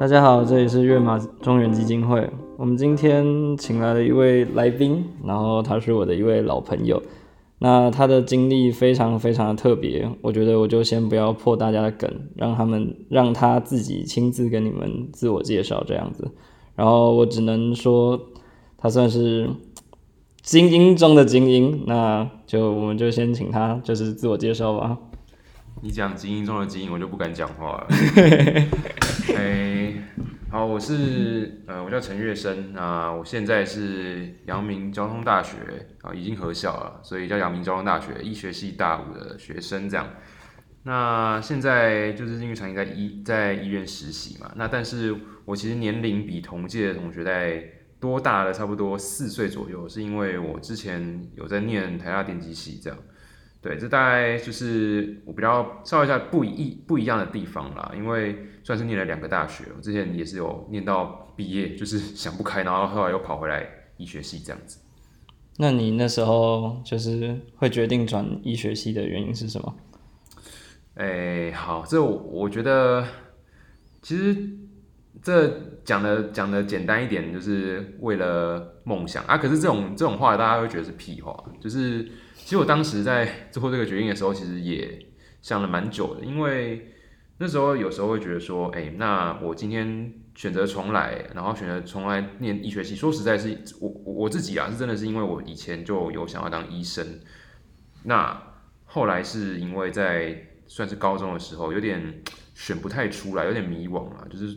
大家好，这里是跃马中原基金会。我们今天请来了一位来宾，然后他是我的一位老朋友。那他的经历非常非常的特别，我觉得我就先不要破大家的梗，让他们让他自己亲自跟你们自我介绍这样子。然后我只能说，他算是 精英中的精英。那就我们就先请他就是自我介绍吧。你讲精英中的精英，我就不敢讲话了。哎，好，我是呃，我叫陈月生啊，我现在是阳明交通大学啊，已经合校了，所以叫阳明交通大学医学系大五的学生这样。那现在就是因为长期在医在医院实习嘛，那但是我其实年龄比同届的同学在多大了，差不多四岁左右，是因为我之前有在念台大电机系这样。对，这大概就是我比较稍微一下不一不一样的地方啦，因为算是念了两个大学，我之前也是有念到毕业，就是想不开，然后后来又跑回来医学系这样子。那你那时候就是会决定转医学系的原因是什么？哎，好，这我觉得其实这讲的讲的简单一点，就是为了梦想啊。可是这种这种话，大家会觉得是屁话，就是。其实我当时在做这个决定的时候，其实也想了蛮久的，因为那时候有时候会觉得说，哎，那我今天选择重来，然后选择重来念医学系，说实在是我我自己啊，是真的是因为我以前就有想要当医生，那后来是因为在算是高中的时候，有点选不太出来，有点迷惘啊，就是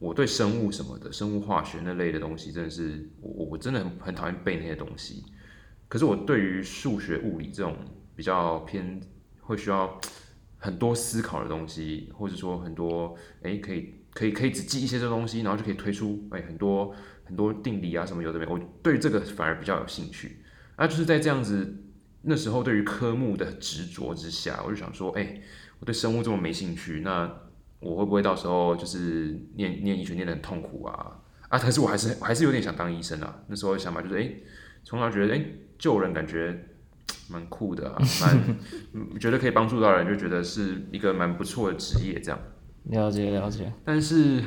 我对生物什么的，生物化学那类的东西，真的是我我真的很很讨厌背那些东西。可是我对于数学、物理这种比较偏会需要很多思考的东西，或者说很多哎可以可以可以只记一些这东西，然后就可以推出哎很多很多定理啊什么有的没，我对这个反而比较有兴趣。那就是在这样子那时候对于科目的执着之下，我就想说，哎，我对生物这么没兴趣，那我会不会到时候就是念念医学念得很痛苦啊？啊，可是我还是还是有点想当医生啊。那时候想法就是，哎，从小觉得哎。救人感觉 蛮酷的，蛮觉得可以帮助到人，就觉得是一个蛮不错的职业。这样了解了解。但是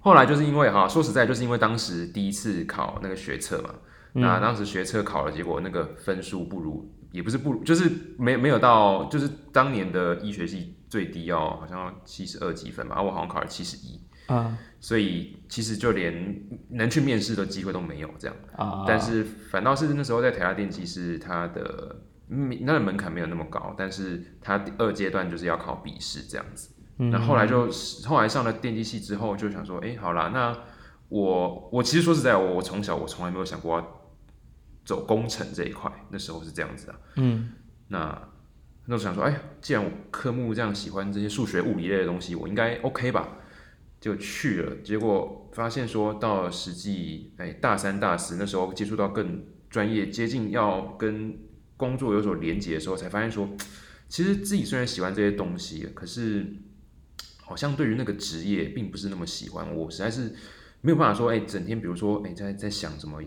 后来就是因为哈，说实在，就是因为当时第一次考那个学测嘛，那当时学测考了，结果那个分数不如，也不是不如，就是没没有到，就是当年的医学系最低要好像七十二几分嘛，我好像考了七十一。啊，所以其实就连能去面试的机会都没有这样啊。但是反倒是那时候在台大电机是它的那个门槛没有那么高，但是它第二阶段就是要考笔试这样子。那后来就后来上了电机系之后，就想说，哎，好啦，那我我其实说实在，我我从小我从来没有想过要走工程这一块，那时候是这样子的。嗯，那那时候想说，哎，既然我科目这样喜欢这些数学物理类的东西，我应该 OK 吧。就去了，结果发现说到实际，哎，大三、大四那时候接触到更专业、接近要跟工作有所连接的时候，才发现说，其实自己虽然喜欢这些东西，可是好像对于那个职业并不是那么喜欢。我实在是没有办法说，哎，整天比如说，哎，在在想怎么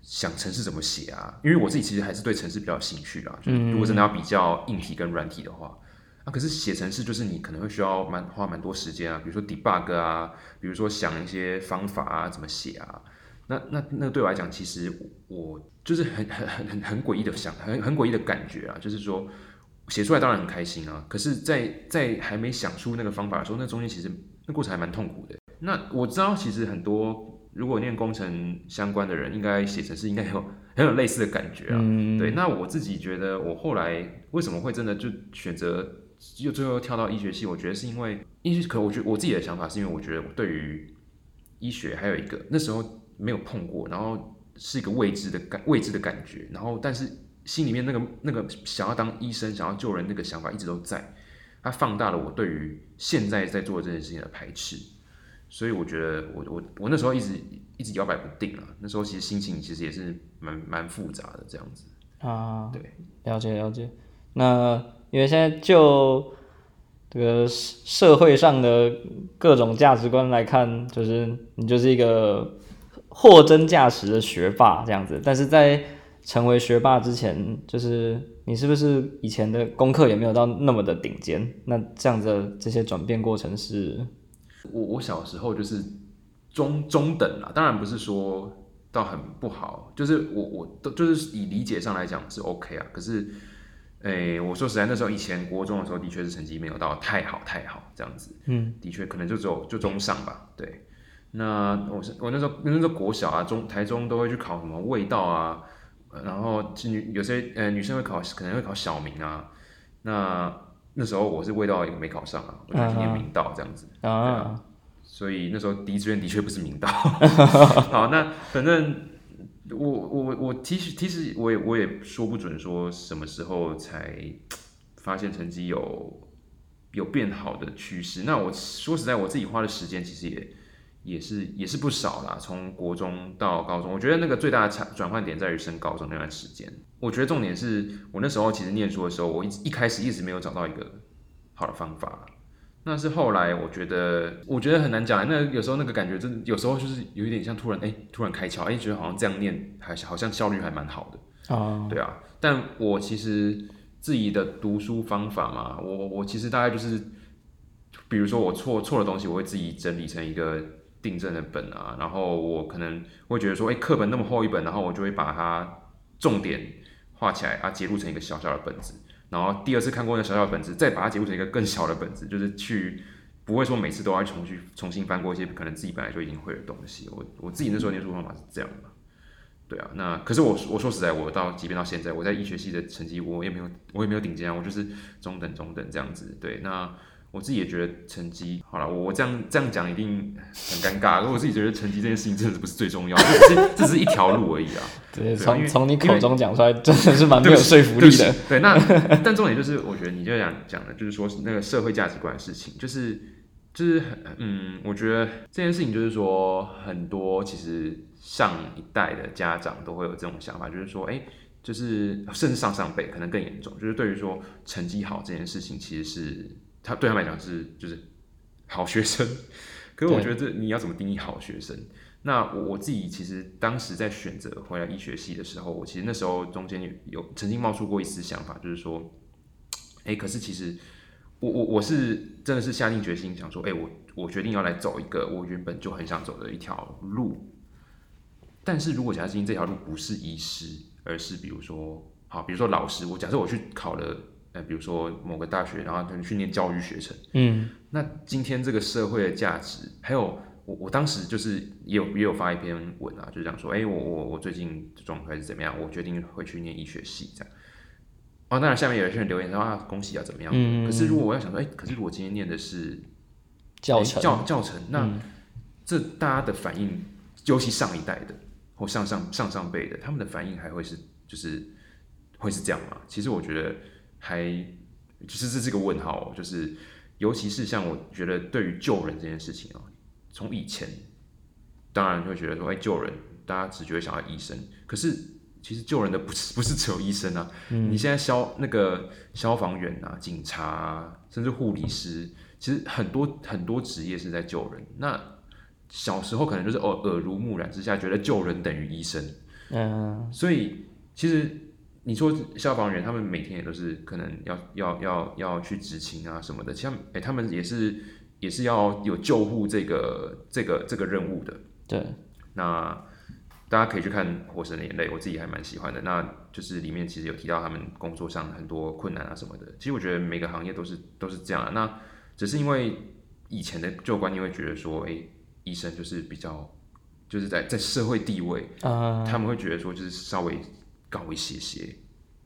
想城市怎么写啊？因为我自己其实还是对城市比较有兴趣啊。就是如果真的要比较硬体跟软体的话。啊，可是写程式就是你可能会需要蛮花蛮多时间啊，比如说 debug 啊，比如说想一些方法啊，怎么写啊，那那那对我来讲，其实我就是很很很很很诡异的想，很很诡异的感觉啊，就是说写出来当然很开心啊，可是，在在还没想出那个方法的时候，那中间其实那过程还蛮痛苦的。那我知道，其实很多如果念工程相关的人，应该写程式应该有很有类似的感觉啊。对，那我自己觉得，我后来为什么会真的就选择。又最后跳到医学系，我觉得是因为医学，可我觉得我自己的想法是因为我觉得我对于医学还有一个那时候没有碰过，然后是一个未知的感未知的感觉，然后但是心里面那个那个想要当医生、想要救人那个想法一直都在，它放大了我对于现在在做这件事情的排斥，所以我觉得我我我那时候一直一直摇摆不定啊，那时候其实心情其实也是蛮蛮复杂的这样子。啊，对，了解了解，那。因为现在就这个社会上的各种价值观来看，就是你就是一个货真价实的学霸这样子。但是在成为学霸之前，就是你是不是以前的功课也没有到那么的顶尖？那这样子这些转变过程是？我我小时候就是中中等啦，当然不是说到很不好，就是我我都就是以理解上来讲是 OK 啊。可是，诶、我说实在，那时候以前国中的时候，的确是成绩没有到太好太好这样子，嗯，的确可能就只有就中上吧。对，那我是我那时候那时候国小啊，中台中都会去考什么味道啊，呃然后其实女有些呃女生会考可能会考小明啊，那那时候我是味道也没考上啊，我就去念明道这样子。啊，所以那时候第一志愿的确不是明道。好，那反正我我我其实其实我也我也说不准说什么时候才发现成绩有有变好的趋势。那我说实在，我自己花的时间其实也也是也是不少啦。从国中到高中，我觉得那个最大的转转换点在于升高中那段时间。我觉得重点是我那时候其实念书的时候，我一一开始一直没有找到一个好的方法。那是后来，我觉得，我觉得很难讲。那有时候那个感觉，真的有时候就是有一点像突然，哎、突然开窍，哎、觉得好像这样念还好像效率还蛮好的，啊，对啊。但我其实自己的读书方法嘛，我我其实大概就是，比如说我错错的东西，我会自己整理成一个订正的本啊，然后我可能会觉得说，哎、课本那么厚一本，然后我就会把它重点画起来啊，截录成一个小小的本子。然后第二次看过那小小的本子，再把它解构成一个更小的本子，就是去不会说每次都要重去重新翻过一些可能自己本来就已经会的东西。我我自己那时候念书方法是这样的，对啊。那可是我我说实在，我到即便到现在，我在医学系的成绩我也没有我也没有顶尖啊，我就是中等中等这样子。对，那我自己也觉得成绩好了，我我这样这样讲一定很尴尬。我自己觉得成绩这件事情真的不是最重要，这只是这只是一条路而已啊。对，对从从你口中讲出来，真的是蛮没有说服力的。。对，那但重点就是，我觉得你就讲讲的，就是说那个社会价值观的事情，就是就是很嗯，我觉得这件事情就是说，很多其实上一代的家长都会有这种想法，就是说，哎、就是甚至上上辈可能更严重，就是对于说成绩好这件事情，其实是他对他们来讲是就是好学生。可是我觉得这你要怎么定义好学生？那我我自己其实当时在选择回来医学系的时候，我其实那时候中间有有曾经冒出过一丝想法，就是说，哎、可是其实我我我是真的是下定决心想说，哎、我我决定要来走一个我原本就很想走的一条路。但是如果假设今天这条路不是医师，而是比如说好，比如说老师，我假设我去考了，呃，比如说某个大学，然后可能去念教育学程。嗯那今天这个社会的价值，还有我我当时就是也有也有发一篇文啊，就是讲说，哎、我我我最近的状态是怎么样，我决定会去念医学系这样。哦，当然下面有一些人留言说啊，恭喜啊，怎么样？嗯可是如果我要想说，哎、可是如果今天念的是教程教教程，那、嗯这大家的反应，尤其上一代的或上上上上辈的，他们的反应还会是就是会是这样吗？其实我觉得还就是这是个问号、哦，就是尤其是像我觉得对于救人这件事情哦，从以前当然会觉得说，哎、救人，大家只觉得想要医生，可是其实救人的不是不是只有医生啊，你现在消那个消防员啊、警察啊，甚至护理师，其实很多很多职业是在救人。那小时候可能就是耳耳濡目染之下，觉得救人等于医生，嗯所以其实你说消防员，他们每天也都是可能要要要要去执勤啊什么的，其实他们哎、他们也是也是要有救护这个这个这个任务的。对，那大家可以去看《火神的眼泪》，我自己还蛮喜欢的。那就是里面其实有提到他们工作上很多困难啊什么的。其实我觉得每个行业都是都是这样、啊。那只是因为以前的旧观念会觉得说，哎、医生就是比较就是在在社会地位，啊他们会觉得说就是稍微高一些些。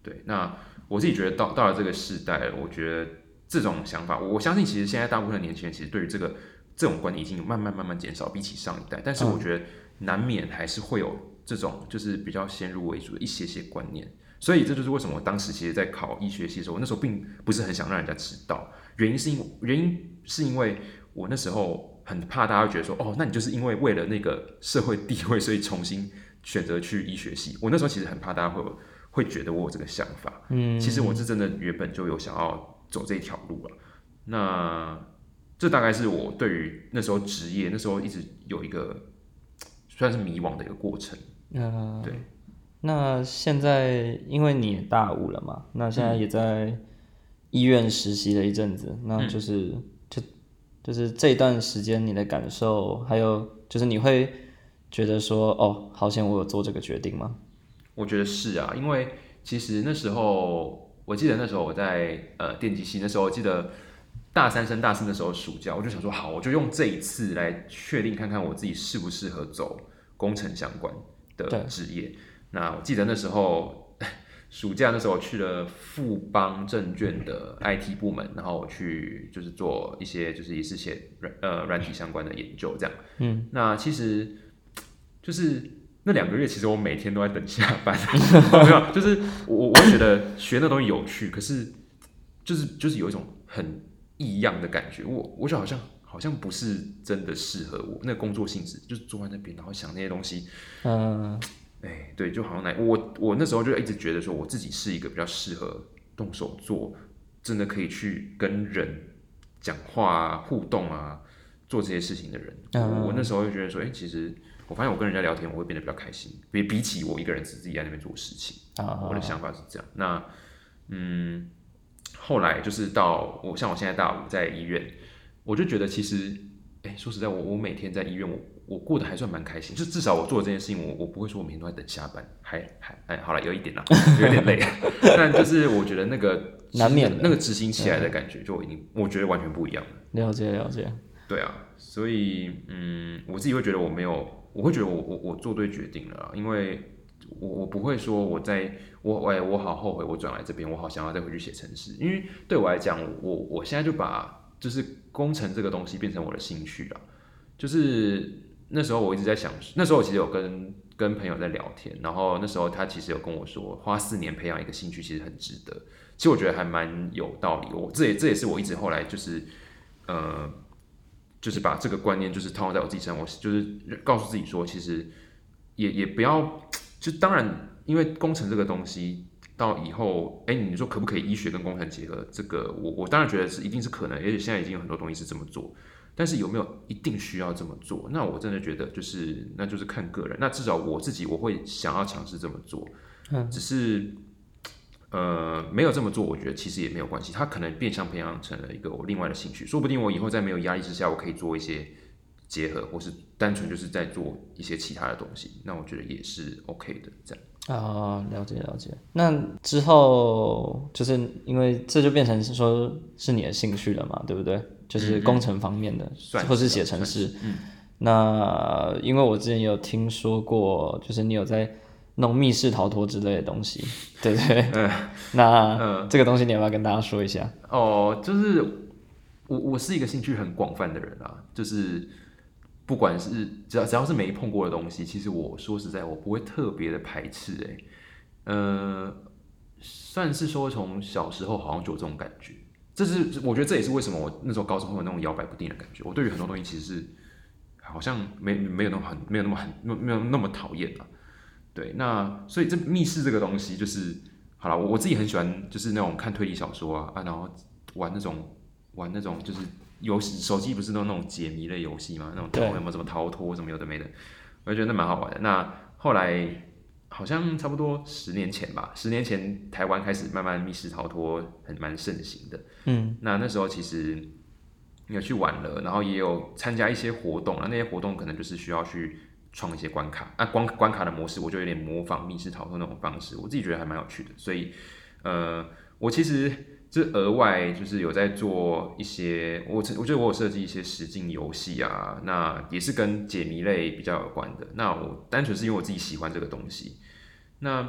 对，那我自己觉得到到了这个时代，我觉得这种想法，我我相信其实现在大部分的年轻人其实对于这个这种观念已经慢慢慢慢减少，比起上一代。但是我觉得难免还是会有这种就是比较先入为主的一些些观念。所以这就是为什么我当时其实，在考医学系的时候，我那时候并不是很想让人家知道，原因是因原因是因为我那时候很怕大家觉得说，哦，那你就是因为为了那个社会地位，所以重新选择去医学系。我那时候其实很怕大家会有会觉得我有这个想法。嗯，其实我是真的原本就有想要走这一条路了。那这大概是我对于那时候职业，那时候一直有一个算是迷惘的一个过程。嗯，对。那现在因为你也大五了嘛，那现在嗯也在医院实习了一阵子，那就是、就就是这段时间你的感受，还有就是你会觉得说，哦，好险我有做这个决定吗？我觉得是啊，因为其实那时候，我记得那时候我在呃电机系，那时候我记得大三升大四的时候暑假，我就想说，好，我就用这一次来确定看看我自己适不适合走工程相关的职业。那我记得那时候 暑假那时候我去了富邦证券的 IT 部门，然后我去就是做一些就是也是写软呃软体相关的研究这样。嗯，那其实就是。那两个月其实我每天都在等下班，没有，就是我我觉得学那东西有趣，可是就是就是有一种很异样的感觉，我我觉得好像好像不是真的适合我那个工作性质，就是坐在那边然后想那些东西，嗯，哎，对，就好像那我我那时候就一直觉得说我自己是一个比较适合动手做，真的可以去跟人讲话啊、互动啊、做这些事情的人，我那时候就觉得说，哎，其实。我发现我跟人家聊天，我会变得比较开心，比比起我一个人只自己在那边做事情。我的想法是这样。那嗯，后来就是到我像我现在大五在医院，我就觉得其实，哎，说实在，我我每天在医院，我我过得还算蛮开心。就至少我做这件事情，我我不会说我每天都在等下班，还还哎，好了，有一点啦，有点累。但就是我觉得那个难免那个执行起来的感觉，就已经我觉得完全不一样了。了解了解。对啊，所以嗯，我自己会觉得我没有。我会觉得我我我做对决定了，因为我我不会说我在我哎我好后悔我转来这边，我好想要再回去写程式，因为对我来讲，我我现在就把就是工程这个东西变成我的兴趣了。就是那时候我一直在想，那时候我其实有跟跟朋友在聊天，然后那时候他其实有跟我说，花四年培养一个兴趣其实很值得。其实我觉得还蛮有道理，我这也这也是我一直后来就是呃。就是把这个观念就是套用在我自己身上，我就是告诉自己说，其实也也不要，就当然，因为工程这个东西到以后，哎，你说可不可以医学跟工程结合？这个我我当然觉得是一定是可能，而且现在已经有很多东西是这么做，但是有没有一定需要这么做？那我真的觉得就是那就是看个人。那至少我自己我会想要尝试这么做，嗯，只是。呃，没有这么做，我觉得其实也没有关系。他可能变相培养成了一个我另外的兴趣，说不定我以后在没有压力之下，我可以做一些结合，或是单纯就是在做一些其他的东西。那我觉得也是 OK 的，这样。啊，了解了解。那之后就是因为这就变成是说是你的兴趣了嘛，对不对？就是工程方面的，或是写程式。嗯。那因为我之前有听说过，就是你有在。那种密室逃脱之类的东西，对不 对？嗯，那这个东西你要不要跟大家说一下？哦，就是我我是一个兴趣很广泛的人啊，就是不管是只要只要是没碰过的东西，其实我说实在，我不会特别的排斥。哎，呃，算是说从小时候好像就有这种感觉，这是我觉得这也是为什么我那时候高中会有那种摇摆不定的感觉。我对于很多东西其实是好像没没有那么很没有那么很没有那么讨厌了。对，那所以这密室这个东西就是好了，我我自己很喜欢，就是那种看推理小说啊啊，然后玩那种玩那种就是游戏，手机不是都那种解谜类游戏吗？那种有没有什么逃脱什么有的没的，我就觉得那蛮好玩的。那后来好像差不多十年前吧，十年前台湾开始慢慢密室逃脱很蛮盛行的。嗯，那那时候其实有去玩了，然后也有参加一些活动啊，那些活动可能就是需要去。创一些关卡啊，关关卡的模式，我就有点模仿密室逃脱那种方式，我自己觉得还蛮有趣的。所以，呃，我其实这额外就是有在做一些，我我觉得我有设计一些实境游戏啊，那也是跟解谜类比较有关的。那我单纯是因为我自己喜欢这个东西。那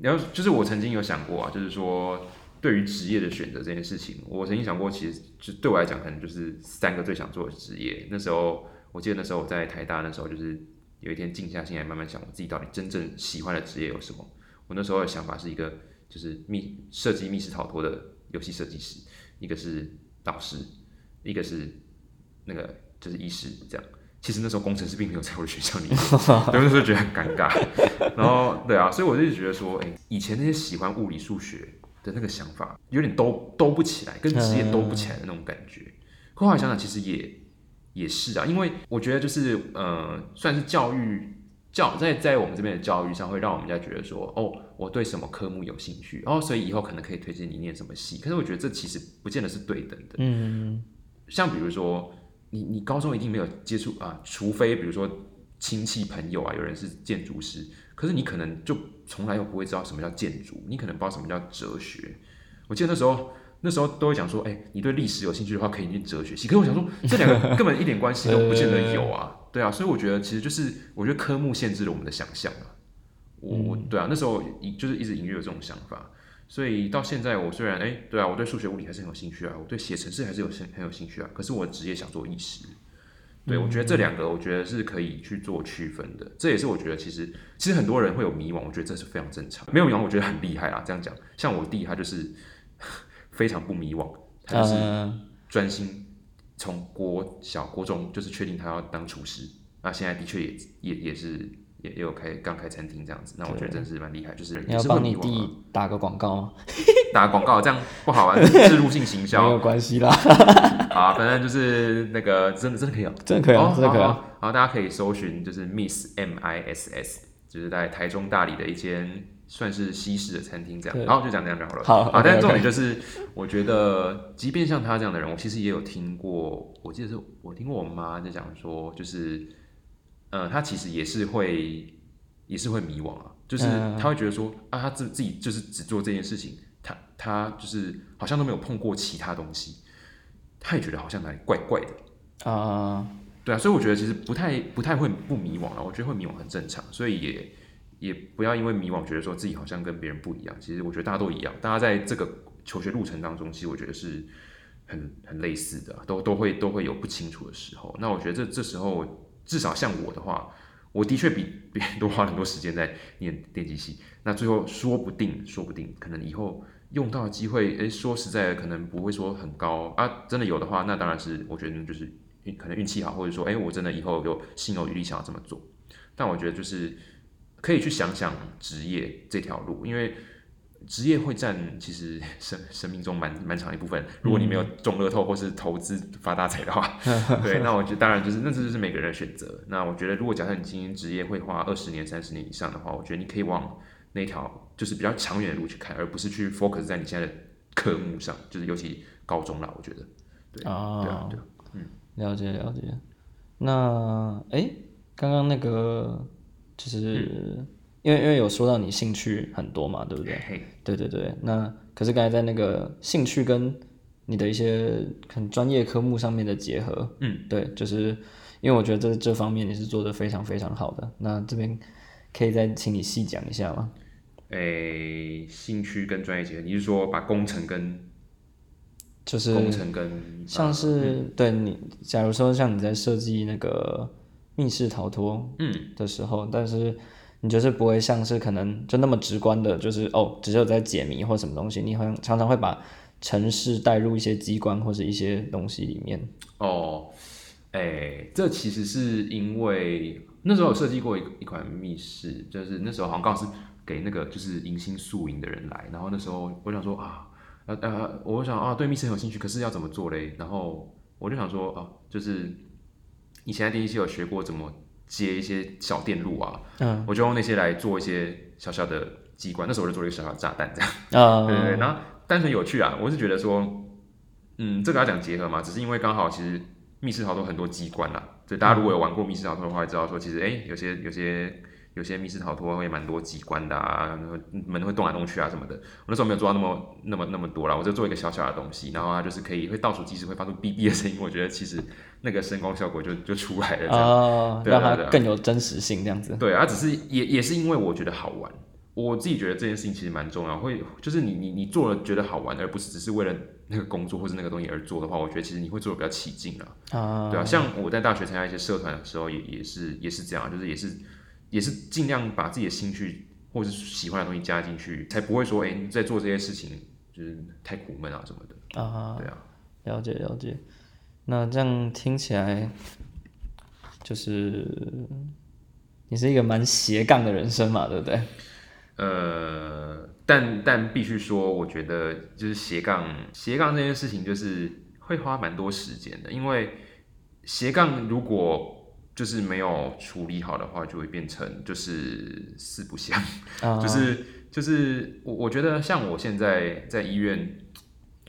然后就是我曾经有想过啊，就是说对于职业的选择这件事情，我曾经想过，其实就对我来讲，可能就是三个最想做的职业。那时候我记得那时候我在台大，那时候就是。有一天静下心来慢慢想，我自己到底真正喜欢的职业有什么？我那时候的想法是一个，就是密设计密室逃脱的游戏设计师，一个是导师，一个是那个就是医师这样。其实那时候工程师并没有在我的学校里面，有的时候觉得很尴尬。然后对啊，所以我就觉得说，哎，以前那些喜欢物理数学的那个想法，有点兜兜不起来，跟职业兜不起来的那种感觉。后来想想，其实也。也是啊，因为我觉得就是呃，算是教育教在在我们这边的教育上，会让我们家觉得说，哦，我对什么科目有兴趣，然后所以以后可能可以推荐你念什么系。可是我觉得这其实不见得是对等的。嗯，像比如说，你你高中一定没有接触啊，除非比如说亲戚朋友啊，有人是建筑师，可是你可能就从来又不会知道什么叫建筑，你可能不知道什么叫哲学。我记得那时候那时候都会讲说，哎、你对历史有兴趣的话，可以去哲学系。可是我想说，这两个根本一点关系都 不见得有啊，对啊，所以我觉得其实就是我觉得科目限制了我们的想象啊。我我对啊，那时候一就是一直隐约有这种想法，所以到现在我虽然哎、对啊，我对数学物理还是很有兴趣啊，我对写程式还是有很很有兴趣啊，可是我职业想做医师。对，我觉得这两个，我觉得是可以去做区分的。这也是我觉得其实其实很多人会有迷惘，我觉得这是非常正常。没有迷惘，我觉得很厉害啊。这样讲，像我弟他就是非常不迷惘，他就是嗯，专心从国小、国中就是确定他要当厨师。那现在的确也也也是也也有开刚开餐厅这样子。那我觉得真是蛮厉害，就是你要帮你弟打个广告吗？打广告，这样不好啊，植 入性行没销有关系啦，好，反正就是那个真的真的可以啊。真的可以啊，哦真的可以好，大家可以搜寻就是 Miss M I S S，就是在台中大理的一间算是西式的餐厅这样。然后就讲这样就好了。好啊但是重点就是，我觉得即便像他这样的人，我其实也有听过，我记得是我听过我妈在讲说，就是呃，他其实也是会也是会迷惘啊，就是嗯他会觉得说啊，他自自己就是只做这件事情，他他就是好像都没有碰过其他东西，他也觉得好像哪里怪怪的。啊、对啊，所以我觉得其实不太不太会不迷惘了，我觉得会迷惘很正常，所以也也不要因为迷惘觉得说自己好像跟别人不一样。其实我觉得大家都一样，大家在这个求学路程当中，其实我觉得是很很类似的，都都会都会有不清楚的时候。那我觉得这这时候至少像我的话，我的确比别人多花很多时间在念电机系，那最后说不定说不定可能以后。用到的机会，诶，说实在的，可能不会说很高啊。真的有的话，那当然是我觉得就是运可能运气好，或者说，哎、我真的以后有心有余力想要这么做。但我觉得就是可以去想想职业这条路，因为职业会占其实生生命中蛮蛮长一部分。如果你没有中乐透或是投资发大财的话，对，那我觉得当然就是那这就是每个人的选择。那我觉得如果假设你今天职业会花二十年、三十年以上的话，我觉得你可以往那条就是比较长远的路去看，而不是去 focus 在你现在的科目上，就是尤其高中啦，我觉得。对啊，对啊，对嗯。了解了解。那哎，诶刚刚那个就是、嗯因为因为有说到你兴趣很多嘛，对不对？嘿，对对对。那可是刚才在那个兴趣跟你的一些很专业科目上面的结合，嗯，对，就是因为我觉得这这方面你是做的非常非常好的。那这边可以再请你细讲一下吗？诶，兴趣跟专业结合，你是说把工程跟就是工程跟像呃是、对你，假如说像你在设计那个密室逃脱嗯的时候，但是你就是不会像是可能就那么直观的，就是哦，只有在解谜或什么东西，你好像常常会把城市带入一些机关或者一些东西里面。哦，诶，这其实是因为那时候有设计过一一款密室，就是那时候好像刚好是给那个就是迎新宿营的人来，然后那时候我想说啊，呃呃，我想啊对密室很有兴趣，可是要怎么做嘞？然后我就想说啊，就是以前在第一期有学过怎么接一些小电路啊，嗯我就用那些来做一些小小的机关，那时候我就做了一个小小的炸弹这样。啊，对对对，然后单纯有趣啊，我是觉得说，嗯，这个要讲结合嘛，只是因为刚好其实密室逃脱很多机关啦，所以大家如果有玩过密室逃脱的话，会知道说其实哎、有些有些有些密室逃脱会蛮多机关的啊，门会动来动去啊什么的。我那时候没有做到那么那么那么多啦，我就做一个小小的东西，然后它就是可以会倒数计时会发出哔哔的声音，我觉得其实那个声光效果就就出来了这样。啊，让它更有真实性，这样子。对啊，只是也也是因为我觉得好玩，我自己觉得这件事情其实蛮重要，会就是你你你做了觉得好玩，而不是只是为了那个工作或者那个东西而做的话，我觉得其实你会做的比较起劲啊。啊，对啊，像我在大学参加一些社团的时候也，也是也是这样，就是也是也是尽量把自己的兴趣或者是喜欢的东西加进去，才不会说哎、你在做这些事情就是太苦闷啊什么的。啊，对啊，了解了解。那这样听起来，就是你是一个蛮斜杠的人生嘛，对不对？呃，但但必须说，我觉得就是斜杠斜杠这件事情，就是会花蛮多时间的，因为斜杠如果就是没有处理好的话，就会变成就是四不像，啊，就是就是我我觉得像我现在在医院，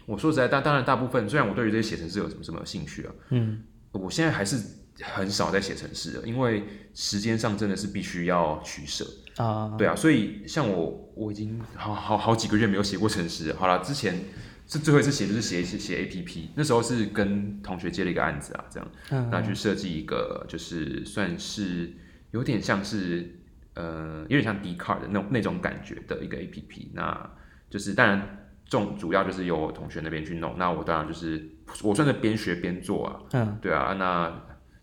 我说实在，但当然大部分虽然我对于这些写程式有什么什么有兴趣啊，嗯，我现在还是很少在写程式了，因为时间上真的是必须要取舍。啊，对啊，所以像我，我已经好好好几个月没有写过程式。好了，之前是最后一次写，就是写写写 A P P，那时候是跟同学接了一个案子啊，这样，嗯那去设计一个，就是算是有点像是呃，有点像 D card 的那种那种感觉的一个 A P P，那就是当然重主要就是由我同学那边去弄，那我当然就是我算是边学边做啊，嗯，对啊，那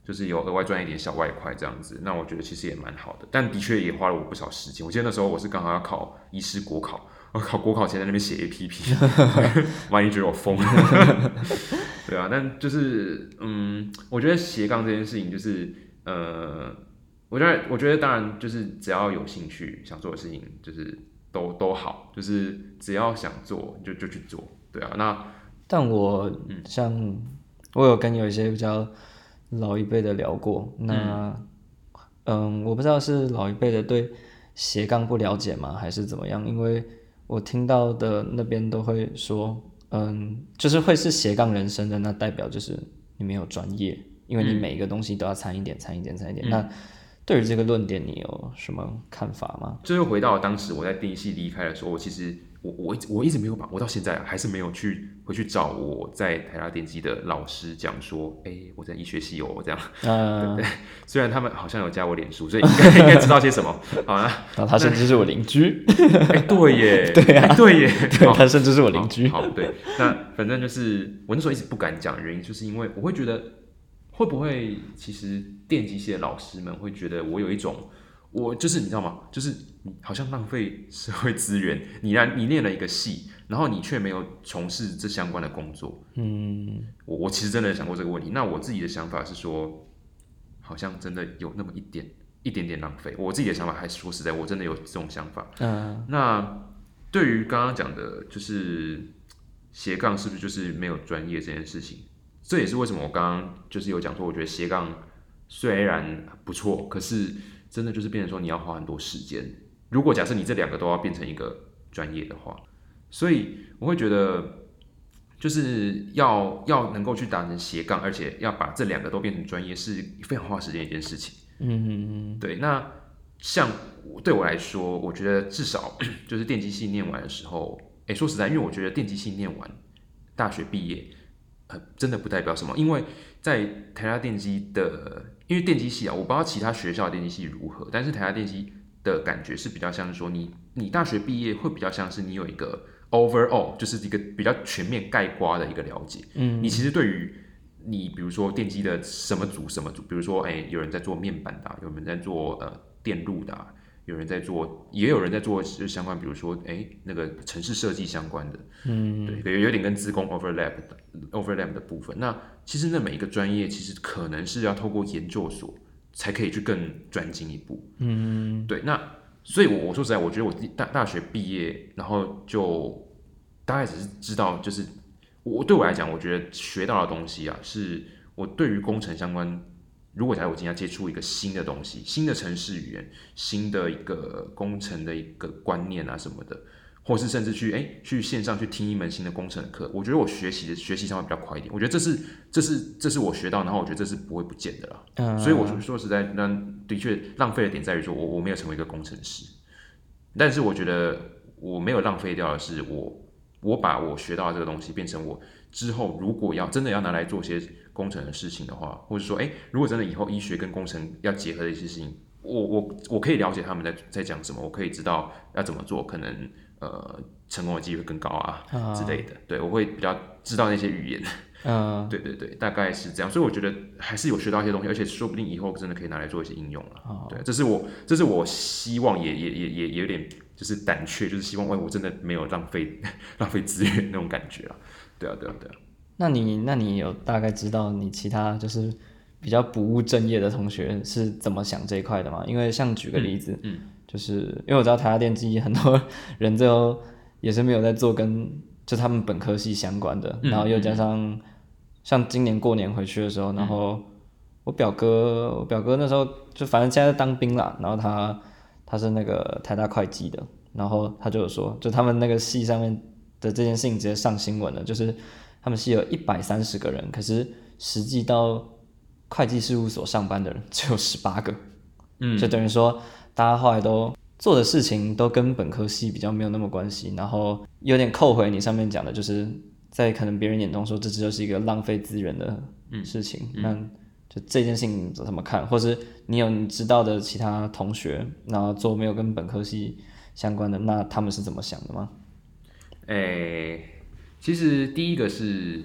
就是有额外赚一点小外快这样子，那我觉得其实也蛮好的，但的确也花了我不少时间。我记得那时候我是刚好要考医师国考，我考国考前在那边写 APP，万一觉得我疯了，对啊，但就是嗯，我觉得斜杠这件事情就是呃，我觉得我觉得当然就是只要有兴趣想做的事情，就是都都好，就是只要想做就就去做，对啊，那但我像我有跟有一些比较老一辈的聊过，那嗯我不知道是老一辈的对斜杠不了解吗，还是怎么样？因为我听到的那边都会说，嗯，就是会是斜杠人生的，那代表就是你没有专业，因为你每一个东西都要掺一点、掺一点、掺一点。那对于这个论点，你有什么看法吗？这又回到当时我在第一系离开的时候，我其实我我一直我一直没有把，我到现在啊还是没有去回去找我在台大电机的老师讲说，哎、我在医学系哦，这样。嗯，虽然他们好像有加我脸书，所以应该应该知道些什么。好啊，然后他甚至是我邻居，哎、对耶，对啊，对耶，好他甚至是我邻居。好，好对，那反正就是我那时候一直不敢讲，原因就是因为我会觉得，会不会其实电机系的老师们会觉得我有一种，我就是你知道吗？就是你好像浪费社会资源，你然你练了一个戏，然后你却没有从事这相关的工作。嗯，我我其实真的想过这个问题。那我自己的想法是说，好像真的有那么一点一点点浪费。我自己的想法还是说实在，我真的有这种想法。嗯，那对于刚刚讲的，就是斜杠是不是就是没有专业这件事情？这也是为什么我刚刚就是有讲说，我觉得斜杠虽然不错，可是真的就是变成说你要花很多时间。如果假设你这两个都要变成一个专业的话，所以我会觉得就是要要能够去达成斜杠，而且要把这两个都变成专业，是非常花时间的一件事情。嗯嗯嗯，对，那像我对我来说，我觉得至少 就是电机系念完的时候，哎，说实在，因为我觉得电机系念完，大学毕业，呃，真的不代表什么，因为在台大电机的，因为电机系啊，我不知道其他学校的电机系如何，但是台大电机的感觉是比较像是说你，你大学毕业会比较像是你有一个 overall，就是一个比较全面概括的一个了解，嗯，你其实对于你比如说电机的什么组什么组，比如说哎、有人在做面板的啊、有人在做呃电路的啊、有人在做，也有人在做就相关，比如说哎、那个城市设计相关的，嗯，对，有有点跟自工 overlap 的 overlap 的部分。那其实那每一个专业其实可能是要透过研究所才可以去更专精一步，嗯，对，那所以我，我说实在，我觉得我大大学毕业，然后就大概只是知道，就是我对我来讲，我觉得学到的东西啊，是我对于工程相关。如果假如我今天要接触一个新的东西，新的城市语言，新的一个工程的一个观念啊什么的，或是甚至去哎去线上去听一门新的工程的课，我觉得我学习的学习上会比较快一点。我觉得这是这是这是我学到，然后我觉得这是不会不见的啦。嗯，所以我说说实在，那的确浪费的点在于说我我没有成为一个工程师，但是我觉得我没有浪费掉的是我我把我学到的这个东西变成我之后如果要真的要拿来做些工程的事情的话，或者说哎，如果真的以后医学跟工程要结合的一些事情，我我我可以了解他们在在讲什么，我可以知道要怎么做，可能呃成功的机会更高啊啊之类的，对我会比较知道那些语言。嗯，对对对，大概是这样，所以我觉得还是有学到一些东西，而且说不定以后真的可以拿来做一些应用了。哦对，这是我这是我希望也也也也也有点就是胆怯，就是希望哎我真的没有浪费 浪费资源那种感觉啊。对啊对啊对啊，那你那你有大概知道你其他就是比较不务正业的同学是怎么想这一块的嘛？因为像举个例子，嗯。就是因为我知道台大电机很多 人最后也是没有在做跟就他们本科系相关的，嗯然后又加上像今年过年回去的时候，然后我表哥我表哥那时候就反正现在在当兵啦，然后他他是那个台大会计的，然后他就有说，就他们那个系上面的这件事情直接上新闻了，就是他们系有一百三十个人，可是实际到会计事务所上班的人 只有十八个，嗯，就等于说大家后来都做的事情都跟本科系比较没有那么关系，然后有点扣回你上面讲的，就是在可能别人眼中说这只就是一个浪费资源的事情，那就这件事情怎么看，或是你有你知道的其他同学，然后做没有跟本科系相关的，那他们是怎么想的吗？诶、其实第一个是，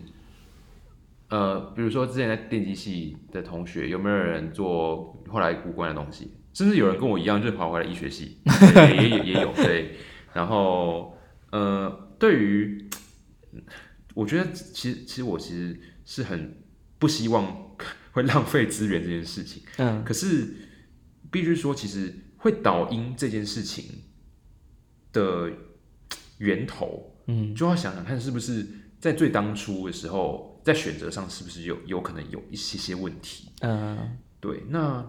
呃，比如说之前在电机系的同学，有没有人做后来无关的东西？甚至有人跟我一样，就是跑回来医学系，对也也也有对。然后，呃，对于，我觉得其实其实我其实是很不希望会浪费资源这件事情。嗯可是必须说，其实会导因这件事情的源头，嗯就要想想看，是不是在最当初的时候，在选择上是不是有有可能有一些些问题？嗯对，那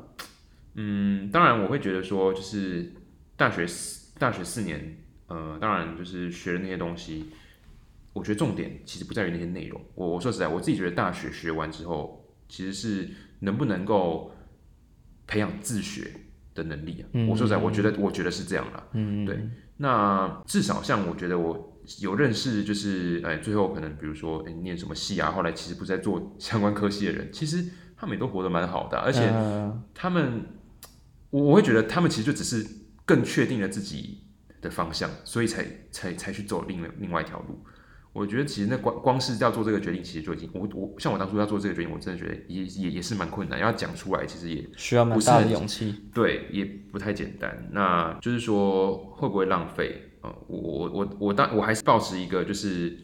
嗯，当然我会觉得说，就是大学四大学四年，呃，当然就是学的那些东西，我觉得重点其实不在于那些内容。我我说实在，我自己觉得大学学完之后，其实是能不能够培养自学的能力啊。我说实在，我觉得我觉得是这样啦。嗯，对那至少像我觉得我有认识，就是哎，最后可能比如说哎念什么系啊，后来其实不是在做 相关科系的人，其实他们也都活得蛮好的啊、而且嗯他们，我我会觉得他们其实就只是更确定了自己的方向，所以才才才去走另外另外一条路。我觉得其实那光光是要做这个决定，其实就已经我我像我当初要做这个决定，我真的觉得也也也是蛮困难，要讲出来其实也需要蛮大的勇气。对，也不太简单。那就是说会不会浪费？呃，我我我我当我还是保持一个就是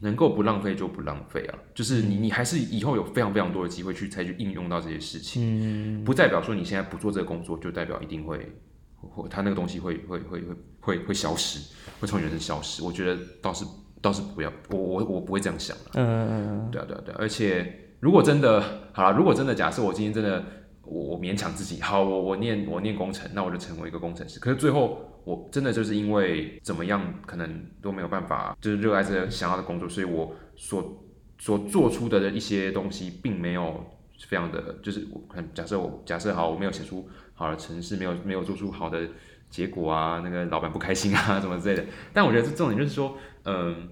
能够不浪费就不浪费啊，就是你你还是以后有非常非常多的机会去才去应用到这些事情，嗯不代表说你现在不做这个工作就代表一定会会他那个东西会会会会会会消失，会从你人生消失。我觉得倒是倒是不要，我我我不会这样想的。嗯对啊，对啊，对啊，而且如果真的好了，如果真的假设我今天真的我我勉强自己，好，我我念我念工程，那我就成为一个工程师。可是最后我真的就是因为怎么样，可能都没有办法，就是热爱这个想要的工作，所以我所所做出的一些东西，并没有非常的，就是我可能假设我假设好，我没有写出好的城市，没有没有做出好的结果啊，那个老板不开心啊，什么之类的。但我觉得这重点就是说，嗯、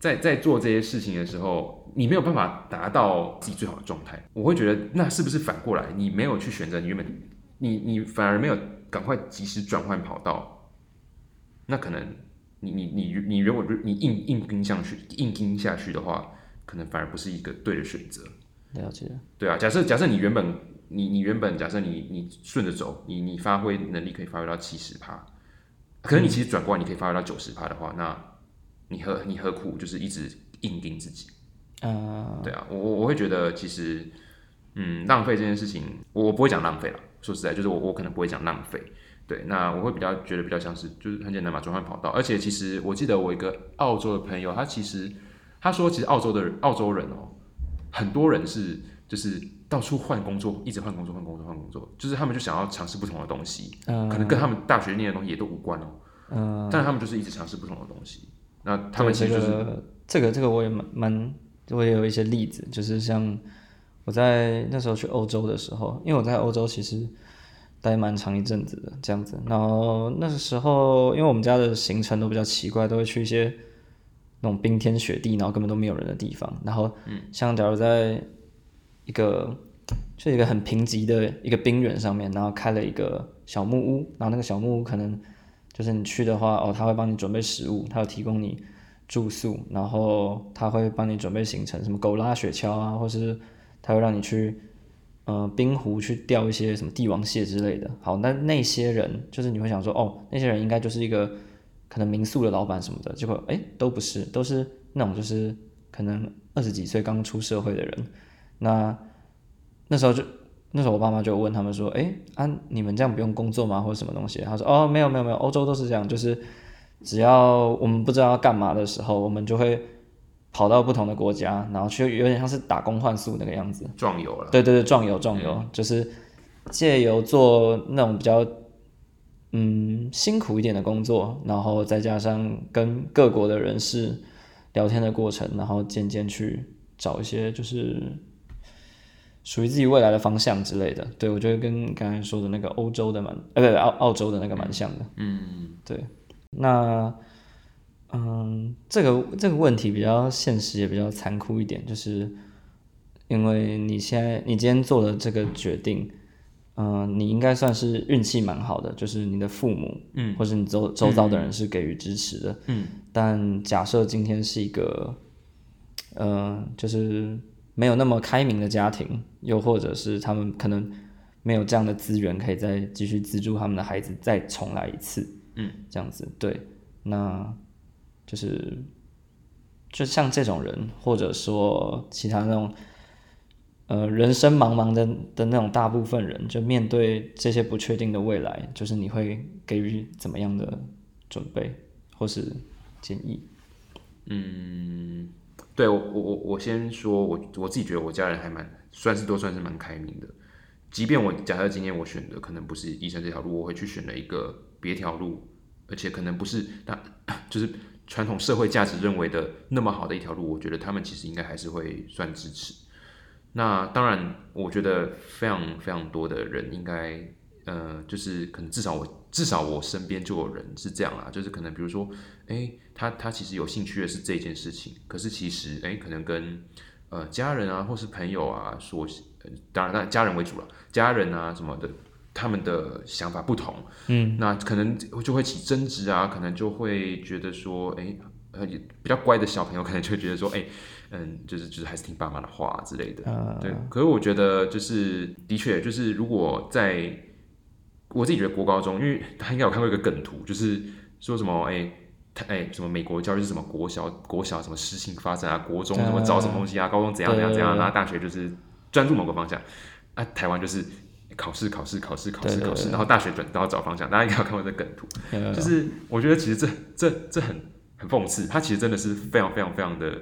在在做这些事情的时候，你没有办法达到自己最好的状态，我会觉得那是不是反过来，你没有去选择你原本，你你反而没有赶快及时转换跑道，那可能你你你你如果你硬硬盯下去，硬盯下去的话，可能反而不是一个对的选择。了解。对啊，假设假设你原本你你原本假设你你顺着走，你你发挥能力可以发挥到七十趴，可是你其实转过来你可以发挥到九十趴的话，那你何你何苦就是一直硬盯自己？啊对啊，我我我会觉得其实，嗯，浪费这件事情，我我不会讲浪费了。说实在，就是我我可能不会讲浪费。对，那我会比较觉得比较像是就是很简单嘛，转换跑道。而且其实我记得我一个澳洲的朋友，他其实他说，其实澳洲的人澳洲人哦，很多人是就是到处换工作，一直换工作，换工作，换工作，就是他们就想要尝试不同的东西，嗯可能跟他们大学念的东西也都无关哦。嗯，但是他们就是一直尝试不同的东西。那他们其对实就是、这个这个这个我也蛮蛮，我也有一些例子，就是像我在那时候去欧洲的时候，因为我在欧洲其实待蛮长一阵子的这样子，然后那个时候因为我们家的行程都比较奇怪，都会去一些那种冰天雪地，然后根本都没有人的地方，然后像假如在一个就一个很贫瘠的一个冰原上面，然后开了一个小木屋，然后那个小木屋可能就是你去的话，哦，他会帮你准备食物，他有提供你住宿，然后他会帮你准备行程，什么狗拉雪橇啊，或是他会让你去呃冰湖去钓一些什么帝王蟹之类的。好，那那些人就是你会想说，哦，那些人应该就是一个可能民宿的老板什么的，结果哎都不是，都是那种就是可能二十几岁刚出社会的人。那那时候就那时候我爸妈就问他们说，哎啊你们这样不用工作吗，或者什么东西？他说哦没有没有没有，欧洲都是这样，就是只要我们不知道要干嘛的时候，我们就会跑到不同的国家，然后去有点像是打工换宿那个样子。壮游了。对对对，壮游壮游，就是借由做那种比较嗯辛苦一点的工作，然后再加上跟各国的人士聊天的过程，然后渐渐去找一些就是属于自己未来的方向之类的。对我觉得跟刚才说的那个欧洲的蛮，呃，不对，澳澳洲的那个蛮像的。嗯，对。那，嗯，这个这个问题比较现实，也比较残酷一点，就是因为你现在你今天做的这个决定，嗯，你应该算是运气蛮好的，就是你的父母，嗯，或是你周周遭的人是给予支持的，嗯。但假设今天是一个，呃，就是没有那么开明的家庭，又或者是他们可能没有这样的资源，可以再继续资助他们的孩子再重来一次，嗯，这样子，对，那就是就像这种人，或者说其他那种，呃，人生茫茫的的那种大部分人，就面对这些不确定的未来，就是你会给予怎么样的准备，或是？建议，嗯，对我我我我先说，我我自己觉得我家人还蛮算是都算是蛮开明的，即便我假设今天我选的可能不是医生这条路，我会去选了一个别条路，而且可能不是那 就是传统社会价值认为的那么好的一条路，我觉得他们其实应该还是会算支持。那当然，我觉得非常非常多的人应该。呃，就是可能至少我至少我身边就有人是这样啦，就是可能比如说，哎，他他其实有兴趣的是这件事情，可是其实哎，可能跟呃家人啊或是朋友啊说，当然那家人为主了，家人啊什么的，他们的想法不同，嗯，那可能就会起争执啊，可能就会觉得说，哎，呃比较乖的小朋友可能就会觉得说，哎，嗯，就是就是还是听爸妈的话之类的，对，可是我觉得就是的确就是如果在我自己觉得国高中，因为他应该有看过一个梗图，就是说什么哎，他哎什么美国教育是什么国小国小什么事情发展啊，国中什么找什么东西啊，高中怎样怎样怎样，然后大学就是专注某个方向，啊台湾就是考试考试考试考试考试，然后大学转都要找方向，大家应该有看过这梗图，就是我觉得其实这这这很很讽刺，它其实真的是非常非常非常的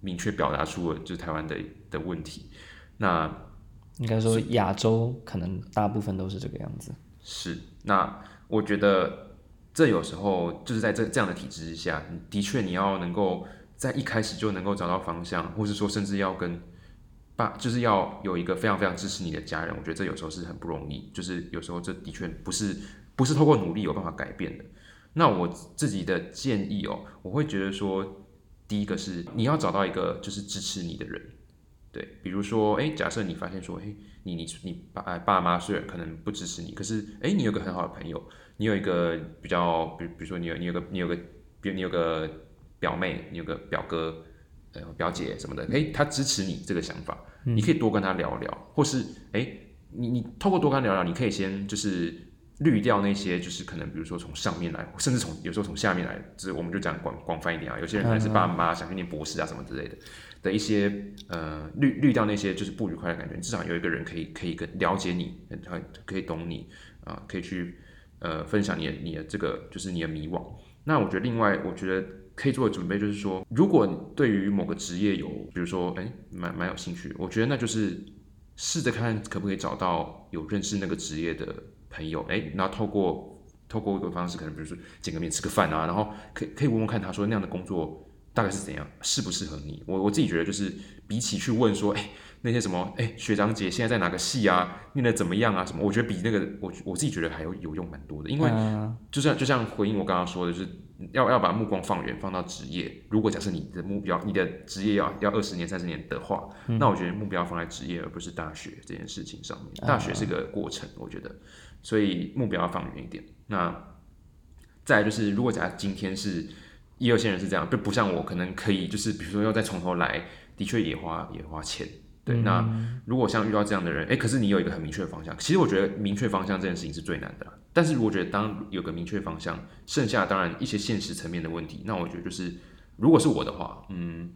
明确表达出了就是台湾的的问题，那应该说亚洲可能大部分都是这个样子。是，那我觉得这有时候就是在这这样的体制之下，的确你要能够在一开始就能够找到方向，或是说甚至要跟爸，就是要有一个非常非常支持你的家人，我觉得这有时候是很不容易，就是有时候这的确不是不是透过努力有办法改变的。那我自己的建议哦，我会觉得说，第一个是你要找到一个就是支持你的人。对，比如说，哎，假设你发现说，哎，你你你爸爸妈虽然可能不支持你，可是，哎，你有个很好的朋友，你有一个比较，比比如说你有你有个你有个，比如你有个表妹，你有个表哥，呃，表姐什么的，哎，他支持你这个想法，你可以多跟他聊聊，或是，哎，你你透过多跟他聊聊，你可以先就是滤掉那些就是可能比如说从上面来，甚至从有时候从下面来，就是我们就讲广广泛一点啊，有些人可能是爸妈想去念博士啊什么之类的。的一些呃滤滤掉那些就是不愉快的感觉，至少有一个人可以可以跟了解你，他可以懂你啊，可以去呃分享你的你的这个就是你的迷惘。那我觉得另外我觉得可以做的准备就是说，如果对于某个职业有比如说哎蛮蛮有兴趣，我觉得那就是试着看可不可以找到有认识那个职业的朋友，哎，然后透过透过一个方式，可能比如说见个面吃个饭啊，然后可可以问问看他说那样的工作。大概是怎样，适不适合你？我我自己觉得，就是比起去问说，哎，那些什么，哎，学长姐现在在哪个系啊，念的怎么样啊，什么？我觉得比那个，我我自己觉得还有有用蛮多的。因为就像就像回应我刚刚说的，就是要要把目光放远，放到职业。如果假设你的目标，你的职业要要二十年、三十年的话，那我觉得目标放在职业，而不是大学这件事情上面。大学是个过程，我觉得，所以目标要放远一点。那再就是，如果假设今天是。一二线人是这样，就不像我，可能可以就是比如说要再从头来，的确也花也花钱。对，那如果像遇到这样的人，哎，可是你有一个很明确的方向，其实我觉得明确方向这件事情是最难的。但是如果觉得当有个明确方向，剩下当然一些现实层面的问题，那我觉得就是如果是我的话，嗯，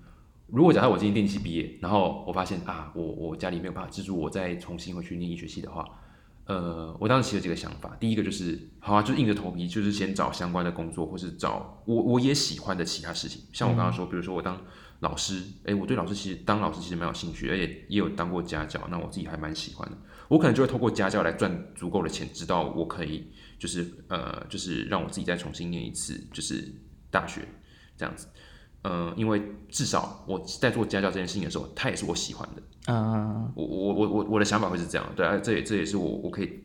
如果假设我今天电机毕业，然后我发现啊，我我家里没有办法资助我再重新回去念医学系的话。呃，我当时起了几个想法，第一个就是，好啊，就硬着头皮，就是先找相关的工作，或是找我我也喜欢的其他事情。像我刚刚说，比如说我当老师，哎，我对老师其实当老师其实蛮有兴趣，而且也有当过家教，那我自己还蛮喜欢的。我可能就会透过家教来赚足够的钱，直到我可以就是呃，就是让我自己再重新念一次，就是大学这样子。嗯，因为至少我在做家教这件事情的时候，它也是我喜欢的。嗯，我我我我我的想法会是这样，对啊，这也这也是我我可以，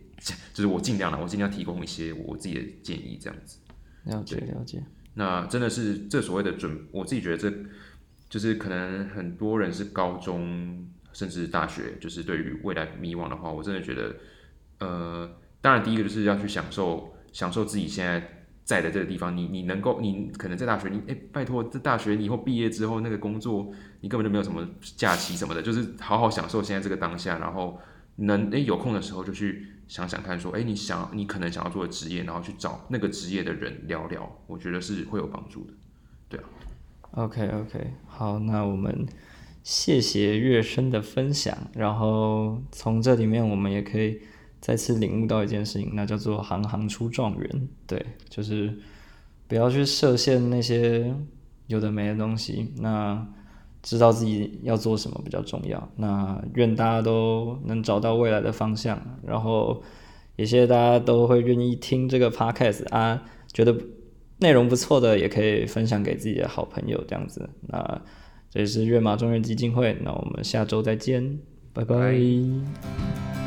就是我尽量了，我尽量提供一些我自己的建议，这样子。了解了解。那真的是这所谓的准，我自己觉得这就是可能很多人是高中甚至大学，就是对于未来迷惘的话，我真的觉得，呃，当然第一个就是要去享受享受自己现在。在的这个地方，你你能够，你可能在大学，你哎，拜托，这大学你以后毕业之后那个工作，你根本就没有什么假期什么的，就是好好享受现在这个当下，然后能哎有空的时候就去想想看，说哎你想你可能想要做的职业，然后去找那个职业的人聊聊，我觉得是会有帮助的，对啊。OK OK，好，那我们谢谢月生的分享，然后从这里面我们也可以。再次领悟到一件事情，那叫做“行行出状元”。对，就是不要去设限那些有的没的东西。那知道自己要做什么比较重要。那愿大家都能找到未来的方向。然后也谢谢大家都会愿意听这个 podcast 啊，觉得内容不错的也可以分享给自己的好朋友这样子。那这里是月马中原基金会，那我们下周再见，拜拜。